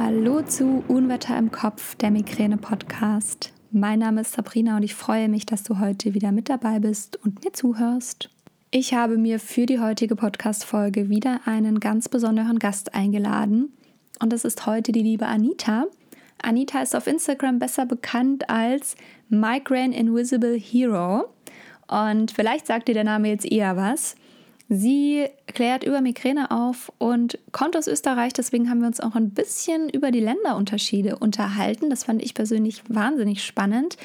Hallo zu Unwetter im Kopf, der Migräne-Podcast. Mein Name ist Sabrina und ich freue mich, dass du heute wieder mit dabei bist und mir zuhörst. Ich habe mir für die heutige Podcast-Folge wieder einen ganz besonderen Gast eingeladen und das ist heute die liebe Anita. Anita ist auf Instagram besser bekannt als Migraine Invisible Hero und vielleicht sagt dir der Name jetzt eher was. Sie klärt über Migräne auf und kommt aus Österreich. Deswegen haben wir uns auch ein bisschen über die Länderunterschiede unterhalten. Das fand ich persönlich wahnsinnig spannend.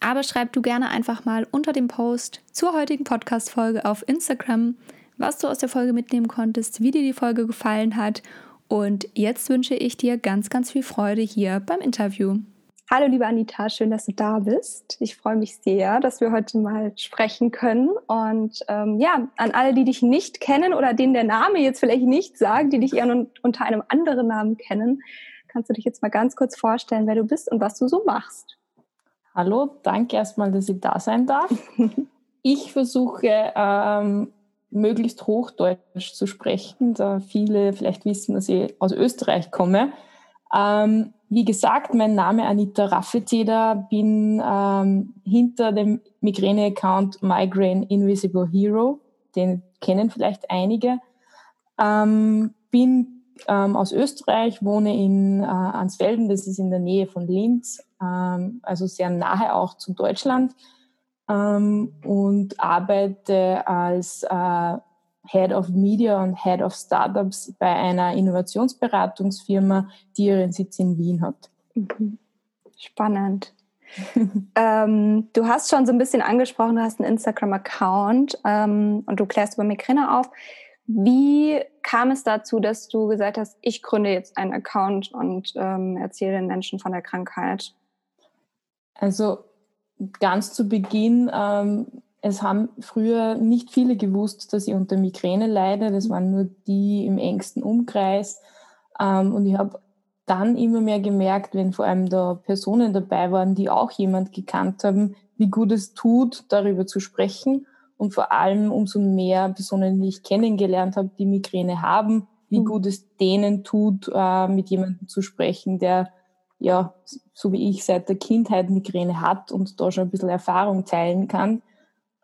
Aber schreib du gerne einfach mal unter dem Post zur heutigen Podcast-Folge auf Instagram, was du aus der Folge mitnehmen konntest, wie dir die Folge gefallen hat. Und jetzt wünsche ich dir ganz, ganz viel Freude hier beim Interview. Hallo liebe Anita, schön, dass du da bist. Ich freue mich sehr, dass wir heute mal sprechen können. Und ähm, ja, an alle, die dich nicht kennen oder denen der Name jetzt vielleicht nicht sagt, die dich eher unter einem anderen Namen kennen, kannst du dich jetzt mal ganz kurz vorstellen, wer du bist und was du so machst. Hallo, danke erstmal, dass ich da sein darf. ich versuche ähm, möglichst Hochdeutsch zu sprechen, da viele vielleicht wissen, dass ich aus Österreich komme. Ähm, wie gesagt, mein Name Anita Raffeteder, bin ähm, hinter dem Migräne-Account Migraine Invisible Hero, den kennen vielleicht einige. Ähm, bin ähm, aus Österreich, wohne in äh, Ansfelden, das ist in der Nähe von Linz, ähm, also sehr nahe auch zu Deutschland. Ähm, und arbeite als äh, Head of Media und Head of Startups bei einer Innovationsberatungsfirma, die ihren Sitz in Wien hat. Mhm. Spannend. ähm, du hast schon so ein bisschen angesprochen, du hast einen Instagram-Account ähm, und du klärst über Migräne auf. Wie kam es dazu, dass du gesagt hast, ich gründe jetzt einen Account und ähm, erzähle den Menschen von der Krankheit? Also ganz zu Beginn ähm, es haben früher nicht viele gewusst, dass ich unter Migräne leide. Das waren nur die im engsten Umkreis. Ähm, und ich habe dann immer mehr gemerkt, wenn vor allem da Personen dabei waren, die auch jemand gekannt haben, wie gut es tut, darüber zu sprechen. Und vor allem umso mehr Personen, die ich kennengelernt habe, die Migräne haben, wie mhm. gut es denen tut, äh, mit jemandem zu sprechen, der ja, so wie ich seit der Kindheit Migräne hat und da schon ein bisschen Erfahrung teilen kann.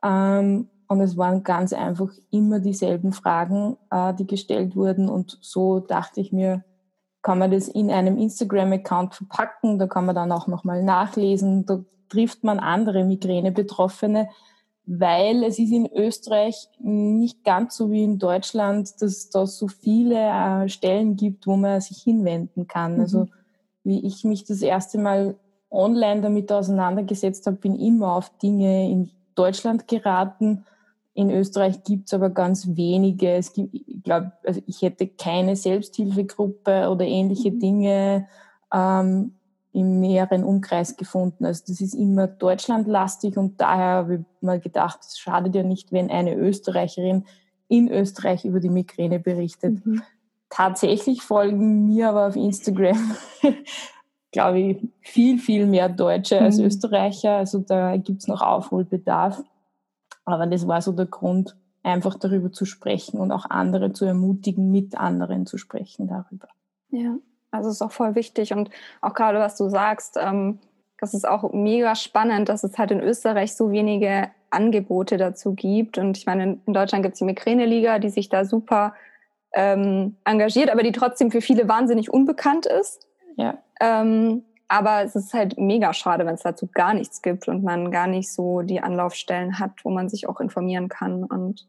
Ähm, und es waren ganz einfach immer dieselben Fragen, äh, die gestellt wurden. Und so dachte ich mir, kann man das in einem Instagram-Account verpacken, da kann man dann auch nochmal nachlesen, da trifft man andere Migräne-Betroffene, weil es ist in Österreich nicht ganz so wie in Deutschland, dass es da so viele äh, Stellen gibt, wo man sich hinwenden kann. Mhm. Also wie ich mich das erste Mal online damit auseinandergesetzt habe, bin immer auf Dinge in Deutschland geraten. In Österreich gibt es aber ganz wenige. Es gibt, ich glaube, also ich hätte keine Selbsthilfegruppe oder ähnliche mhm. Dinge ähm, im näheren Umkreis gefunden. Also das ist immer deutschlandlastig und daher habe ich mal gedacht, es schadet ja nicht, wenn eine Österreicherin in Österreich über die Migräne berichtet. Mhm. Tatsächlich folgen mir aber auf Instagram glaube ich, viel, viel mehr Deutsche als mhm. Österreicher. Also da gibt es noch Aufholbedarf. Aber das war so der Grund, einfach darüber zu sprechen und auch andere zu ermutigen, mit anderen zu sprechen darüber. Ja, also ist auch voll wichtig und auch gerade was du sagst, ähm, das ist auch mega spannend, dass es halt in Österreich so wenige Angebote dazu gibt. Und ich meine, in Deutschland gibt es die Migräne-Liga, die sich da super ähm, engagiert, aber die trotzdem für viele wahnsinnig unbekannt ist. Ja. Ähm, aber es ist halt mega schade, wenn es dazu gar nichts gibt und man gar nicht so die Anlaufstellen hat, wo man sich auch informieren kann. Und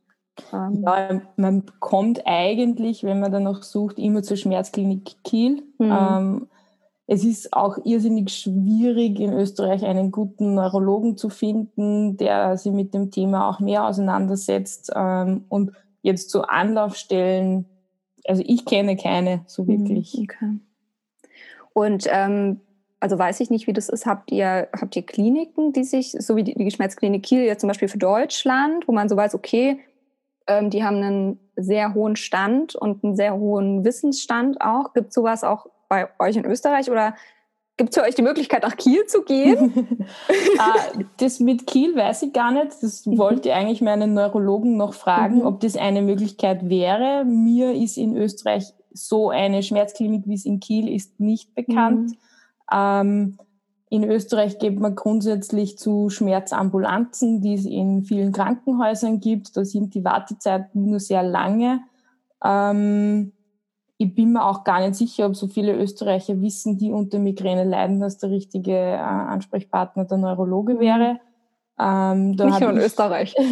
ähm ja, man kommt eigentlich, wenn man dann noch sucht, immer zur Schmerzklinik Kiel. Mhm. Ähm, es ist auch irrsinnig schwierig, in Österreich einen guten Neurologen zu finden, der sich mit dem Thema auch mehr auseinandersetzt. Ähm, und jetzt so Anlaufstellen, also ich kenne keine so hm, wirklich. Okay. Und ähm, also weiß ich nicht, wie das ist. Habt ihr, habt ihr Kliniken, die sich, so wie die, die Schmerzklinik Kiel jetzt zum Beispiel für Deutschland, wo man so weiß, okay, ähm, die haben einen sehr hohen Stand und einen sehr hohen Wissensstand auch. Gibt sowas auch bei euch in Österreich oder gibt es für euch die Möglichkeit, nach Kiel zu gehen? ah, das mit Kiel weiß ich gar nicht. Das mhm. wollte ich eigentlich meinen Neurologen noch fragen, mhm. ob das eine Möglichkeit wäre. Mir ist in Österreich so eine Schmerzklinik wie es in Kiel ist nicht bekannt. Mhm. Ähm, in Österreich geht man grundsätzlich zu Schmerzambulanzen, die es in vielen Krankenhäusern gibt. Da sind die Wartezeiten nur sehr lange. Ähm, ich bin mir auch gar nicht sicher, ob so viele Österreicher wissen, die unter Migräne leiden, dass der richtige äh, Ansprechpartner der Neurologe mhm. wäre. Ähm, Nicht nur in Österreich.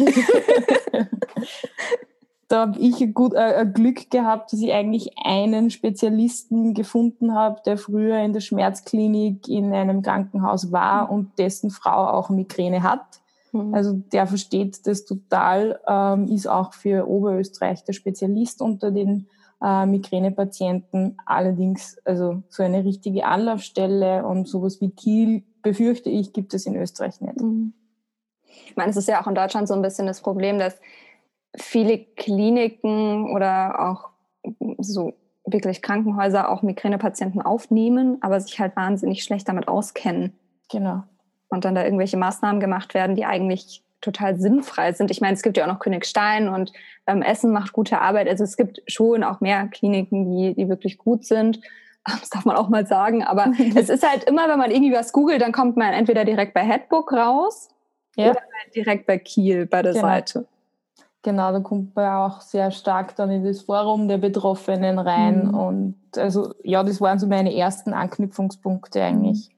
da habe ich gut, äh, Glück gehabt, dass ich eigentlich einen Spezialisten gefunden habe, der früher in der Schmerzklinik in einem Krankenhaus war und dessen Frau auch Migräne hat. Mhm. Also der versteht das total, ähm, ist auch für Oberösterreich der Spezialist unter den äh, Migränepatienten. Allerdings, also so eine richtige Anlaufstelle und sowas wie Kiel, befürchte ich, gibt es in Österreich nicht. Mhm. Ich meine, es ist ja auch in Deutschland so ein bisschen das Problem, dass viele Kliniken oder auch so wirklich Krankenhäuser auch Migränepatienten aufnehmen, aber sich halt wahnsinnig schlecht damit auskennen. Genau. Und dann da irgendwelche Maßnahmen gemacht werden, die eigentlich total sinnfrei sind. Ich meine, es gibt ja auch noch Königstein und ähm, Essen macht gute Arbeit. Also es gibt schon auch mehr Kliniken, die, die wirklich gut sind. Das darf man auch mal sagen. Aber es ist halt immer, wenn man irgendwie was googelt, dann kommt man entweder direkt bei Headbook raus ja. oder halt direkt bei Kiel bei der genau. Seite. Genau, da kommt man auch sehr stark dann in das Forum der Betroffenen rein. Mhm. Und also ja, das waren so meine ersten Anknüpfungspunkte eigentlich.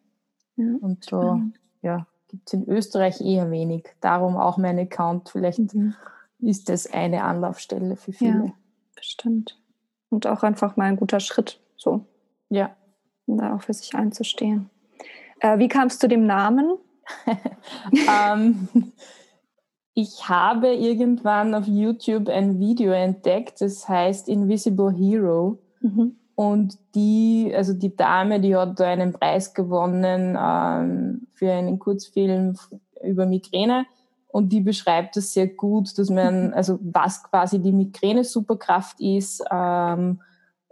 Ja, und so, ja, gibt es in Österreich eher wenig. Darum auch mein Account. Vielleicht mhm. ist das eine Anlaufstelle für viele. Ja, bestimmt. Und auch einfach mal ein guter Schritt, so. Ja. Um da auch für sich einzustehen. Äh, wie kamst du dem Namen? ähm, ich habe irgendwann auf YouTube ein Video entdeckt, das heißt Invisible Hero. Mhm. Und die, also die Dame, die hat da einen Preis gewonnen ähm, für einen Kurzfilm über Migräne. Und die beschreibt das sehr gut, dass man, also was quasi die Migräne-Superkraft ist, ähm,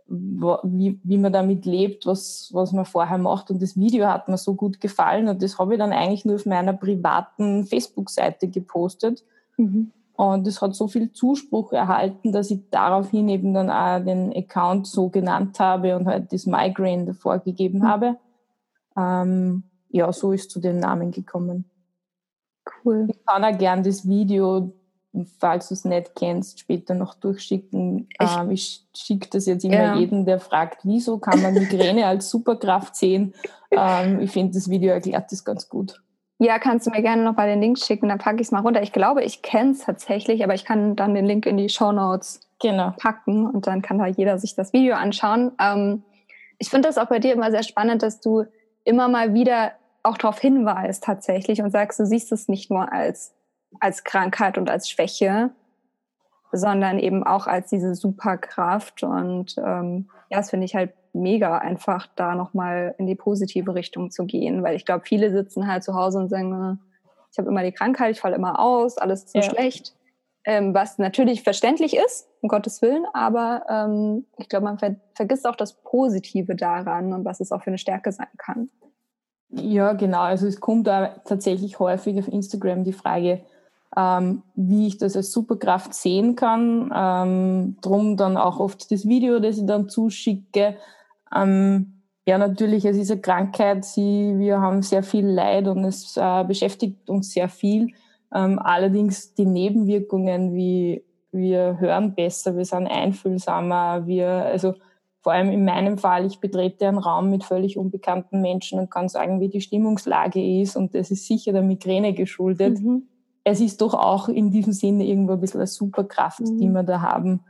wie, wie man damit lebt, was, was man vorher macht. Und das Video hat mir so gut gefallen und das habe ich dann eigentlich nur auf meiner privaten Facebook-Seite gepostet. Mhm. Und es hat so viel Zuspruch erhalten, dass ich daraufhin eben dann auch den Account so genannt habe und halt das Migraine davor gegeben mhm. habe. Ähm, ja, so ist zu dem Namen gekommen. Cool. Ich kann auch gern das Video falls du es nicht kennst, später noch durchschicken. Ich, ähm, ich schicke das jetzt immer ja. jedem, der fragt, wieso kann man Migräne als Superkraft sehen. Ähm, ich finde, das Video erklärt das ganz gut. Ja, kannst du mir gerne noch mal den Link schicken, dann packe ich es mal runter. Ich glaube, ich kenne es tatsächlich, aber ich kann dann den Link in die Show Notes genau. packen und dann kann da jeder sich das Video anschauen. Ähm, ich finde das auch bei dir immer sehr spannend, dass du immer mal wieder auch darauf hinweist tatsächlich und sagst, du siehst es nicht nur als als Krankheit und als Schwäche, sondern eben auch als diese Superkraft. Und ähm, ja, das finde ich halt mega einfach, da nochmal in die positive Richtung zu gehen, weil ich glaube, viele sitzen halt zu Hause und sagen, äh, ich habe immer die Krankheit, ich falle immer aus, alles ist so ja. schlecht. Ähm, was natürlich verständlich ist, um Gottes Willen, aber ähm, ich glaube, man ver vergisst auch das Positive daran und was es auch für eine Stärke sein kann. Ja, genau. Also es kommt da tatsächlich häufig auf Instagram die Frage, ähm, wie ich das als Superkraft sehen kann. Ähm, drum dann auch oft das Video, das ich dann zuschicke. Ähm, ja, natürlich, es ist eine Krankheit. Sie, wir haben sehr viel Leid und es äh, beschäftigt uns sehr viel. Ähm, allerdings die Nebenwirkungen, wie wir hören besser, wir sind einfühlsamer, wir, also vor allem in meinem Fall, ich betrete einen Raum mit völlig unbekannten Menschen und kann sagen, wie die Stimmungslage ist und das ist sicher der Migräne geschuldet. Mhm es ist doch auch in diesem Sinne irgendwo ein bisschen eine Superkraft, mhm. die wir da haben,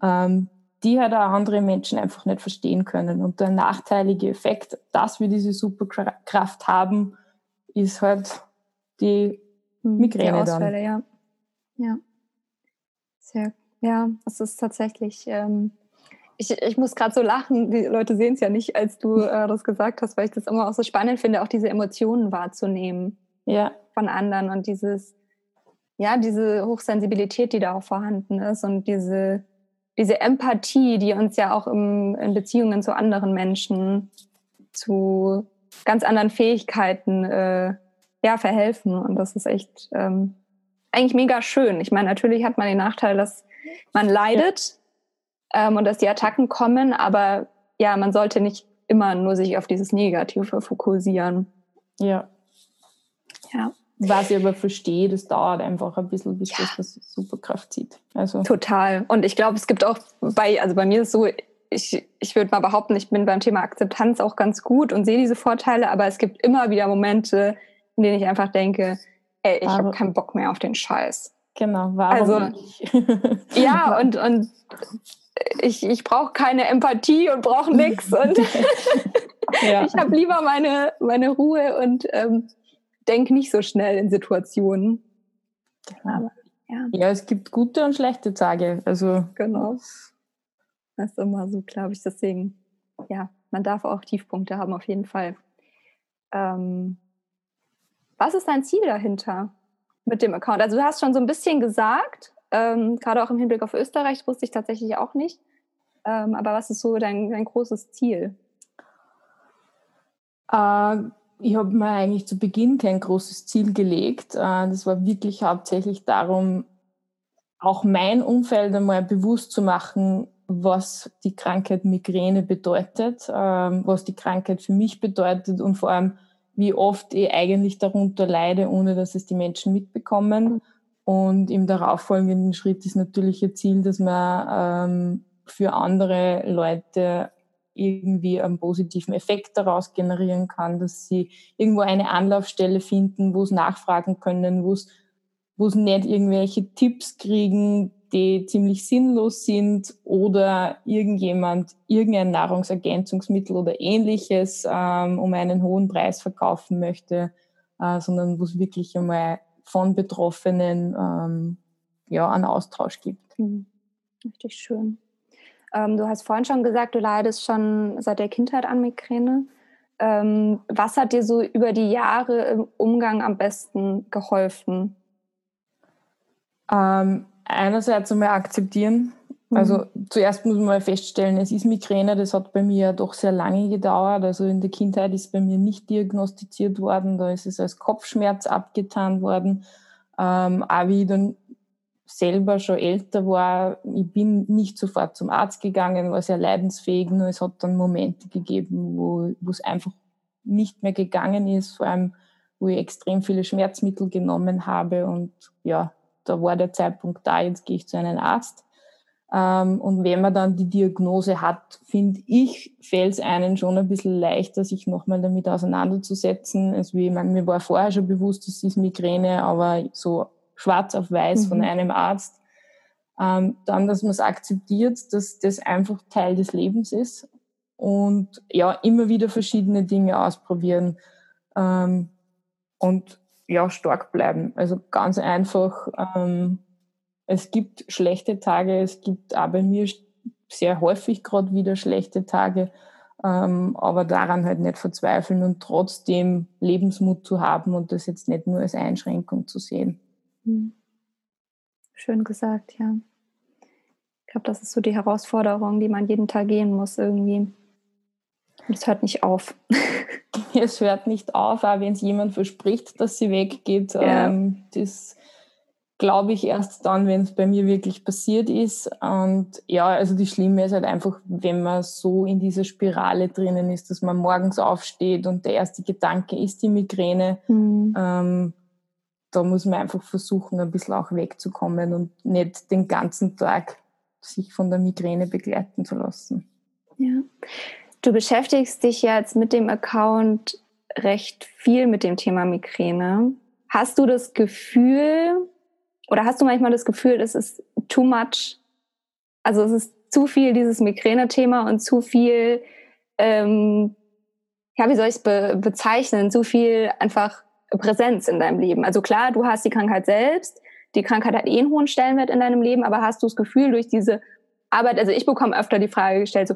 ähm, die halt auch andere Menschen einfach nicht verstehen können. Und der nachteilige Effekt, dass wir diese Superkraft haben, ist halt die mhm, Migräne die Ausfälle, dann. Ja. ja. Sehr, ja, es ist tatsächlich. Ähm, ich, ich muss gerade so lachen, die Leute sehen es ja nicht, als du äh, das gesagt hast, weil ich das immer auch so spannend finde, auch diese Emotionen wahrzunehmen ja. von anderen und dieses, ja, diese Hochsensibilität, die da auch vorhanden ist und diese, diese Empathie, die uns ja auch im, in Beziehungen zu anderen Menschen, zu ganz anderen Fähigkeiten äh, ja, verhelfen. Und das ist echt ähm, eigentlich mega schön. Ich meine, natürlich hat man den Nachteil, dass man leidet, ähm, und dass die Attacken kommen, aber ja, man sollte nicht immer nur sich auf dieses Negative fokussieren. Ja. Ja. Was ich aber verstehe, das dauert einfach ein bisschen, bis ja. das Superkraft zieht. Also. Total. Und ich glaube, es gibt auch bei, also bei mir ist es so, ich, ich würde mal behaupten, ich bin beim Thema Akzeptanz auch ganz gut und sehe diese Vorteile, aber es gibt immer wieder Momente, in denen ich einfach denke, ey, ich habe keinen Bock mehr auf den Scheiß. Genau, warum also, nicht? ja, und, und ich, ich brauche keine Empathie und brauche nichts und ja. ich habe lieber meine, meine Ruhe und ähm, denke nicht so schnell in Situationen. Aber, ja. ja, es gibt gute und schlechte Tage. Also genau. Das ist immer so, glaube ich. Deswegen, ja, man darf auch Tiefpunkte haben, auf jeden Fall. Ähm, was ist dein Ziel dahinter mit dem Account? Also du hast schon so ein bisschen gesagt, ähm, gerade auch im Hinblick auf Österreich, wusste ich tatsächlich auch nicht. Ähm, aber was ist so dein, dein großes Ziel? Äh, ich habe mir eigentlich zu Beginn kein großes Ziel gelegt. Äh, das war wirklich hauptsächlich darum, auch mein Umfeld einmal bewusst zu machen, was die Krankheit Migräne bedeutet, ähm, was die Krankheit für mich bedeutet und vor allem, wie oft ich eigentlich darunter leide, ohne dass es die Menschen mitbekommen. Und im darauffolgenden Schritt ist natürlich ein Ziel, dass man ähm, für andere Leute irgendwie einen positiven Effekt daraus generieren kann, dass sie irgendwo eine Anlaufstelle finden, wo sie nachfragen können, wo sie nicht irgendwelche Tipps kriegen, die ziemlich sinnlos sind oder irgendjemand irgendein Nahrungsergänzungsmittel oder ähnliches ähm, um einen hohen Preis verkaufen möchte, äh, sondern wo es wirklich einmal von Betroffenen ähm, ja, einen Austausch gibt. Mhm. Richtig schön. Ähm, du hast vorhin schon gesagt, du leidest schon seit der Kindheit an Migräne. Ähm, was hat dir so über die Jahre im Umgang am besten geholfen? Ähm, einerseits einmal akzeptieren. Mhm. Also zuerst muss man mal feststellen, es ist Migräne, das hat bei mir ja doch sehr lange gedauert. Also in der Kindheit ist bei mir nicht diagnostiziert worden, da ist es als Kopfschmerz abgetan worden. Ähm, auch wie ich dann selber schon älter war, ich bin nicht sofort zum Arzt gegangen, war sehr leidensfähig, nur es hat dann Momente gegeben, wo, wo es einfach nicht mehr gegangen ist, vor allem wo ich extrem viele Schmerzmittel genommen habe und ja, da war der Zeitpunkt da, jetzt gehe ich zu einem Arzt. Ähm, und wenn man dann die Diagnose hat, finde ich, fällt es einen schon ein bisschen leichter, sich nochmal damit auseinanderzusetzen. Also wie, ich meine, mir war vorher schon bewusst, das ist Migräne, aber so schwarz auf weiß mhm. von einem Arzt. Ähm, dann, dass man es akzeptiert, dass das einfach Teil des Lebens ist und ja, immer wieder verschiedene Dinge ausprobieren ähm, und ja, stark bleiben. Also ganz einfach, ähm, es gibt schlechte Tage, es gibt auch bei mir sehr häufig gerade wieder schlechte Tage, ähm, aber daran halt nicht verzweifeln und trotzdem Lebensmut zu haben und das jetzt nicht nur als Einschränkung zu sehen. Hm. Schön gesagt, ja. Ich glaube, das ist so die Herausforderung, die man jeden Tag gehen muss irgendwie. Und es hört nicht auf. es hört nicht auf, auch wenn es jemand verspricht, dass sie weggeht. Ja. Ähm, das glaube ich erst dann, wenn es bei mir wirklich passiert ist. Und ja, also die Schlimme ist halt einfach, wenn man so in dieser Spirale drinnen ist, dass man morgens aufsteht und der erste Gedanke ist die Migräne. Mhm. Ähm, da muss man einfach versuchen, ein bisschen auch wegzukommen und nicht den ganzen Tag sich von der Migräne begleiten zu lassen. Ja. Du beschäftigst dich jetzt mit dem Account recht viel mit dem Thema Migräne. Hast du das Gefühl oder hast du manchmal das Gefühl, es ist too much? Also es ist zu viel dieses Migräne-Thema und zu viel, ähm, ja, wie soll ich es be bezeichnen? Zu viel einfach Präsenz in deinem Leben. Also klar, du hast die Krankheit selbst, die Krankheit hat eh einen hohen Stellenwert in deinem Leben, aber hast du das Gefühl durch diese Arbeit, also ich bekomme öfter die Frage gestellt, so,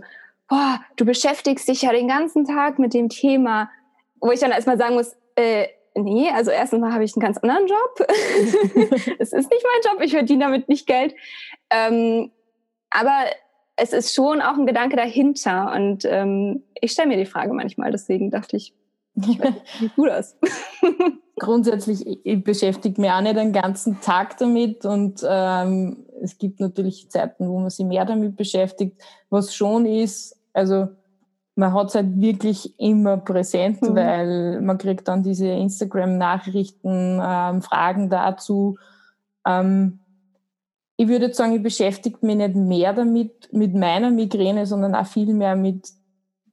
boah, du beschäftigst dich ja den ganzen Tag mit dem Thema, wo ich dann erstmal sagen muss, äh, nee, also erstens mal habe ich einen ganz anderen Job. es ist nicht mein Job, ich verdiene damit nicht Geld. Ähm, aber es ist schon auch ein Gedanke dahinter und ähm, ich stelle mir die Frage manchmal, deswegen dachte ich, wie du das? Grundsätzlich, ich beschäftige mich auch nicht den ganzen Tag damit und ähm, es gibt natürlich Zeiten, wo man sich mehr damit beschäftigt. Was schon ist, also man hat es halt wirklich immer präsent, mhm. weil man kriegt dann diese Instagram-Nachrichten, ähm, Fragen dazu. Ähm, ich würde sagen, ich beschäftige mich nicht mehr damit, mit meiner Migräne, sondern auch viel mehr mit,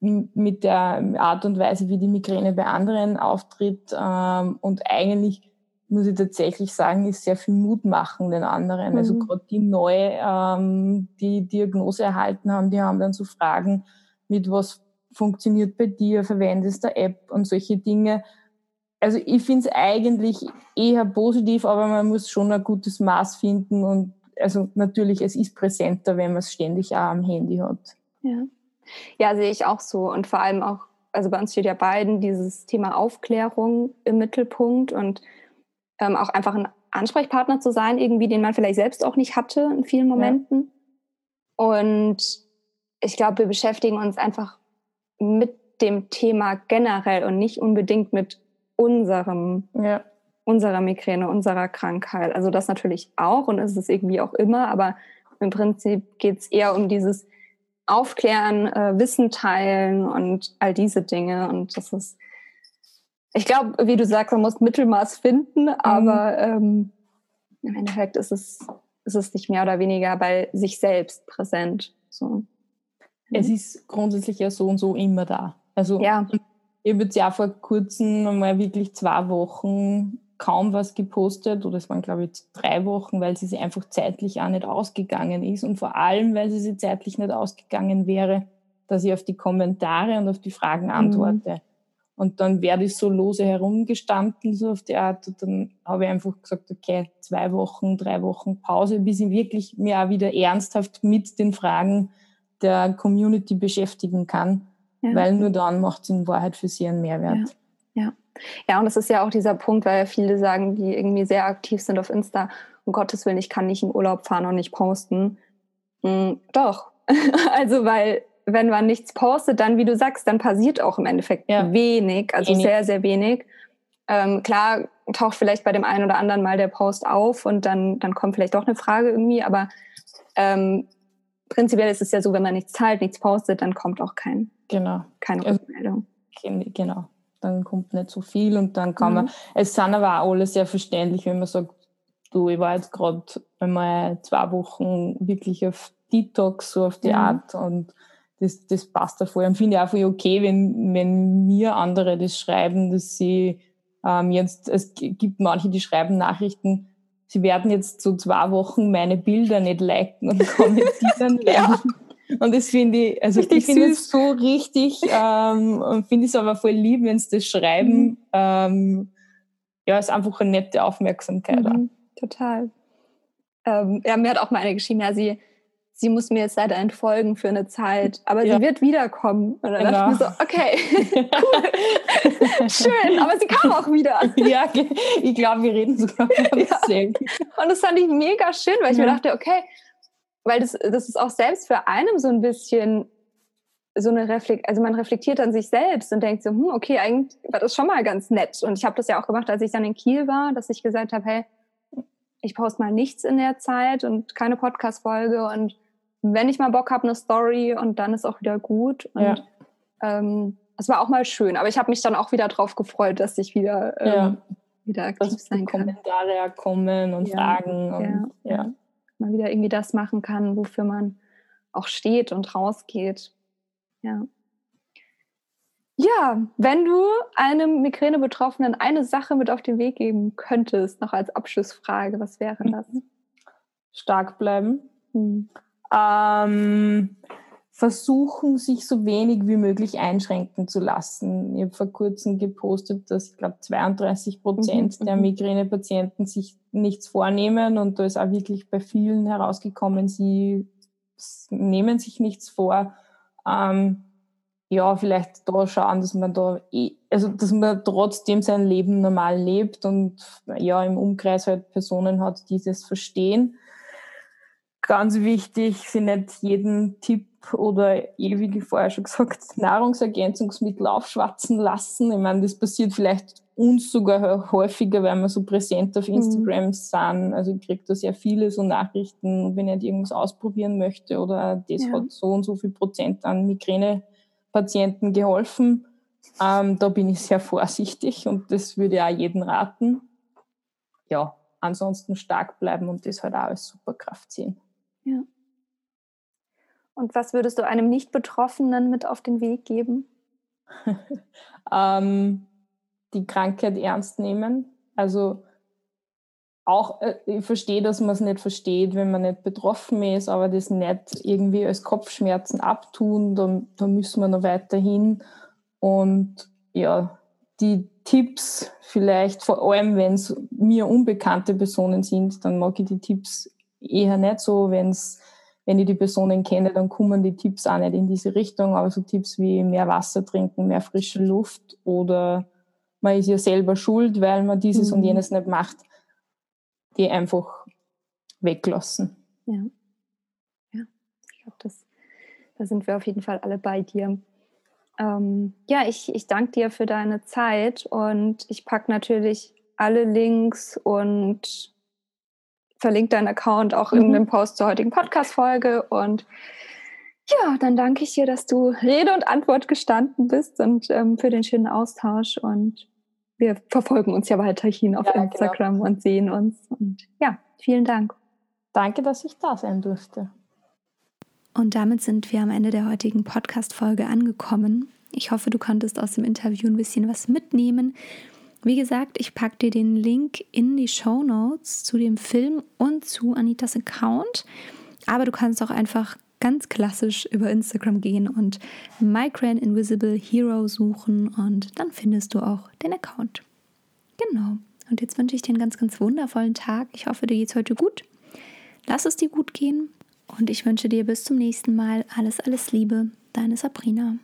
mit der Art und Weise, wie die Migräne bei anderen auftritt. Ähm, und eigentlich muss ich tatsächlich sagen, ist sehr viel Mut machen den anderen. Also mhm. Also gerade die neu ähm, die Diagnose erhalten haben, die haben dann so Fragen mit was funktioniert bei dir, verwendest du App und solche Dinge. Also ich finde es eigentlich eher positiv, aber man muss schon ein gutes Maß finden und also natürlich, es ist präsenter, wenn man es ständig auch am Handy hat. Ja. Ja, sehe ich auch so. Und vor allem auch, also bei uns steht ja beiden dieses Thema Aufklärung im Mittelpunkt und ähm, auch einfach ein Ansprechpartner zu sein, irgendwie, den man vielleicht selbst auch nicht hatte in vielen Momenten. Ja. Und ich glaube, wir beschäftigen uns einfach mit dem Thema generell und nicht unbedingt mit unserem, ja. unserer Migräne, unserer Krankheit. Also das natürlich auch und ist es irgendwie auch immer, aber im Prinzip geht es eher um dieses Aufklären, äh, Wissen teilen und all diese Dinge. Und das ist, ich glaube, wie du sagst, man muss Mittelmaß finden, mhm. aber ähm, im Endeffekt ist es, ist es nicht mehr oder weniger bei sich selbst präsent. So. Es mhm. ist grundsätzlich ja so und so immer da. Also ja. ich habe jetzt ja vor kurzem mal wirklich zwei Wochen kaum was gepostet oder es waren glaube ich drei Wochen, weil sie sich einfach zeitlich auch nicht ausgegangen ist und vor allem, weil sie sich zeitlich nicht ausgegangen wäre, dass ich auf die Kommentare und auf die Fragen mhm. antworte. Mhm. Und dann werde ich so lose herumgestanden, so auf die Art. Und dann habe ich einfach gesagt, okay, zwei Wochen, drei Wochen Pause, bis ich wirklich mir auch wieder ernsthaft mit den Fragen der Community beschäftigen kann, ja. weil nur dann macht es in Wahrheit für sie einen Mehrwert. Ja. Ja. Und das ist ja auch dieser Punkt, weil viele sagen, die irgendwie sehr aktiv sind auf Insta, um Gottes Willen, ich kann nicht in Urlaub fahren und nicht posten. Mhm, doch. also, weil wenn man nichts postet, dann, wie du sagst, dann passiert auch im Endeffekt ja. wenig, also wenig. sehr, sehr wenig. Ähm, klar taucht vielleicht bei dem einen oder anderen mal der Post auf und dann, dann kommt vielleicht doch eine Frage irgendwie, aber ähm, prinzipiell ist es ja so, wenn man nichts teilt, nichts postet, dann kommt auch kein, genau. keine Rückmeldung. Genau, dann kommt nicht so viel und dann kann mhm. man, es sind aber auch alle sehr verständlich, wenn man sagt, du, ich war jetzt gerade einmal zwei Wochen wirklich auf Detox, so auf die mhm. Art und das, das passt da voll. Und finde ich auch voll okay, wenn, wenn mir andere das schreiben, dass sie ähm, jetzt, es gibt manche, die schreiben Nachrichten, sie werden jetzt so zwei Wochen meine Bilder nicht liken und kommentieren werden. ja. Und das finde ich, also richtig ich finde es so richtig ähm, und finde es aber voll lieb, wenn sie das schreiben. Mhm. Ähm, ja, ist einfach eine nette Aufmerksamkeit. Mhm, total. Ähm, ja, mir hat auch mal eine geschrieben, ja, sie sie muss mir jetzt leider entfolgen für eine Zeit, aber ja. sie wird wiederkommen. Und dann genau. dachte ich mir so, okay, cool, schön, aber sie kam auch wieder. ja, ich glaube, wir reden sogar ja. Und das fand ich mega schön, weil ich mhm. mir dachte, okay, weil das, das ist auch selbst für einem so ein bisschen so eine Reflekt, also man reflektiert an sich selbst und denkt so, hm, okay, eigentlich war das schon mal ganz nett. Und ich habe das ja auch gemacht, als ich dann in Kiel war, dass ich gesagt habe, hey, ich poste mal nichts in der Zeit und keine Podcast-Folge und wenn ich mal Bock habe, eine Story und dann ist auch wieder gut. Und ja. ähm, es war auch mal schön, aber ich habe mich dann auch wieder drauf gefreut, dass ich wieder, ähm, ja. wieder aktiv dass sein kann. Kommentare kommen und ja. Fragen und ja. Man wieder irgendwie das machen kann, wofür man auch steht und rausgeht. Ja. Ja, wenn du einem Migräne-Betroffenen eine Sache mit auf den Weg geben könntest, noch als Abschlussfrage, was wäre das? Stark bleiben. Hm ähm, versuchen, sich so wenig wie möglich einschränken zu lassen. Ich habe vor kurzem gepostet, dass ich glaube 32 Prozent mhm. der mhm. Migränepatienten sich nichts vornehmen und da ist auch wirklich bei vielen herausgekommen, sie nehmen sich nichts vor. Ähm, ja, vielleicht da schauen, dass man da, also dass man trotzdem sein Leben normal lebt und ja im Umkreis halt Personen hat, die das verstehen. Ganz wichtig, sie nicht jeden Tipp oder ewig, wie vorher schon gesagt, Nahrungsergänzungsmittel aufschwatzen lassen. Ich meine, das passiert vielleicht uns sogar häufiger, weil wir so präsent auf mhm. Instagram mhm. sind. Also ich kriege da sehr viele so Nachrichten, wenn ich irgendwas ausprobieren möchte oder das ja. hat so und so viel Prozent an Migränepatienten geholfen. Ähm, da bin ich sehr vorsichtig und das würde ich auch jedem raten. Ja, ansonsten stark bleiben und das halt auch als Superkraft sehen. Ja. Und was würdest du einem Nicht-Betroffenen mit auf den Weg geben? ähm, die Krankheit ernst nehmen. Also auch, äh, ich verstehe, dass man es nicht versteht, wenn man nicht betroffen ist, aber das nicht irgendwie als Kopfschmerzen abtun, da, da müssen wir noch weiterhin. Und ja, die Tipps vielleicht, vor allem wenn es mir unbekannte Personen sind, dann mag ich die Tipps eher nicht so, wenn's, wenn ich die Personen kenne, dann kommen die Tipps auch nicht in diese Richtung, aber so Tipps wie mehr Wasser trinken, mehr frische Luft oder man ist ja selber schuld, weil man dieses mhm. und jenes nicht macht, die einfach weglassen. Ja, ja ich glaube, da sind wir auf jeden Fall alle bei dir. Ähm, ja, ich, ich danke dir für deine Zeit und ich packe natürlich alle Links und verlinke deinen Account auch mhm. in dem Post zur heutigen Podcast-Folge. Und ja, dann danke ich dir, dass du Rede und Antwort gestanden bist und ähm, für den schönen Austausch. Und wir verfolgen uns ja weiterhin auf ja, genau. Instagram genau. und sehen uns. Und ja, vielen Dank. Danke, dass ich da sein durfte. Und damit sind wir am Ende der heutigen Podcast-Folge angekommen. Ich hoffe, du konntest aus dem Interview ein bisschen was mitnehmen. Wie gesagt, ich packe dir den Link in die Show Notes zu dem Film und zu Anitas Account. Aber du kannst auch einfach ganz klassisch über Instagram gehen und Micran Invisible Hero suchen und dann findest du auch den Account. Genau. Und jetzt wünsche ich dir einen ganz, ganz wundervollen Tag. Ich hoffe, dir geht es heute gut. Lass es dir gut gehen und ich wünsche dir bis zum nächsten Mal alles, alles Liebe. Deine Sabrina.